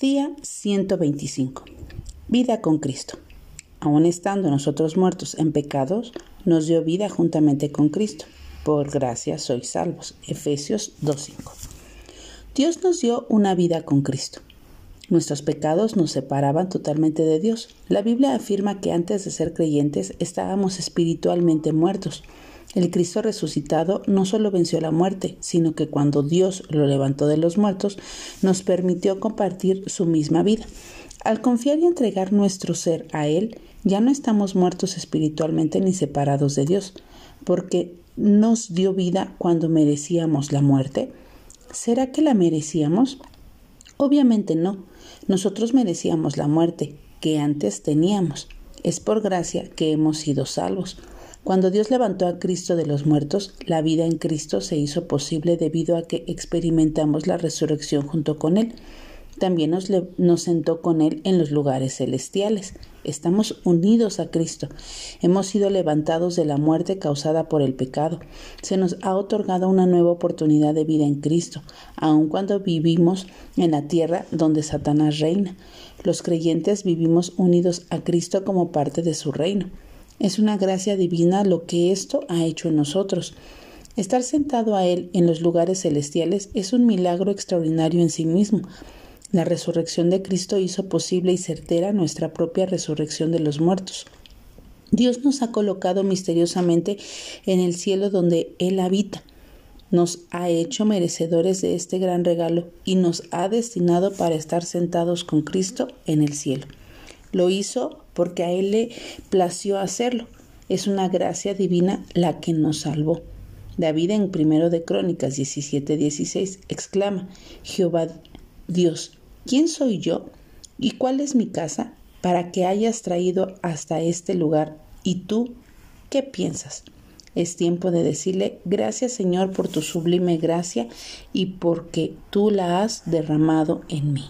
Día 125. Vida con Cristo. Aun estando nosotros muertos en pecados, nos dio vida juntamente con Cristo. Por gracia sois salvos. Efesios 2.5. Dios nos dio una vida con Cristo. Nuestros pecados nos separaban totalmente de Dios. La Biblia afirma que antes de ser creyentes estábamos espiritualmente muertos. El Cristo resucitado no solo venció la muerte, sino que cuando Dios lo levantó de los muertos, nos permitió compartir su misma vida. Al confiar y entregar nuestro ser a Él, ya no estamos muertos espiritualmente ni separados de Dios, porque nos dio vida cuando merecíamos la muerte. ¿Será que la merecíamos? Obviamente no. Nosotros merecíamos la muerte que antes teníamos. Es por gracia que hemos sido salvos. Cuando Dios levantó a Cristo de los muertos, la vida en Cristo se hizo posible debido a que experimentamos la resurrección junto con Él. También nos, sentó con Él en los lugares celestiales. Estamos unidos a Cristo. Hemos sido levantados de la muerte causada por el pecado. Se nos ha otorgado una nueva oportunidad de vida en Cristo, aun cuando vivimos en la tierra donde Satanás reina. Los creyentes vivimos unidos a Cristo como parte de su reino. Es una gracia divina lo que esto ha hecho en nosotros. Estar sentado a Él en los lugares celestiales es un milagro extraordinario en sí mismo. La resurrección de Cristo hizo posible y certera nuestra propia resurrección de los muertos. Dios nos ha colocado misteriosamente en el cielo donde Él habita. Nos ha hecho merecedores de este gran regalo y nos ha destinado para estar sentados con Cristo en el cielo. Lo hizo porque a Él le plació hacerlo. Es una gracia divina la que nos salvó. David en primero de Crónicas 17, 16 exclama, Jehová Dios, ¿quién soy yo? ¿Y cuál es mi casa para que hayas traído hasta este lugar? ¿Y tú qué piensas? Es tiempo de decirle gracias Señor por tu sublime gracia y porque tú la has derramado en mí.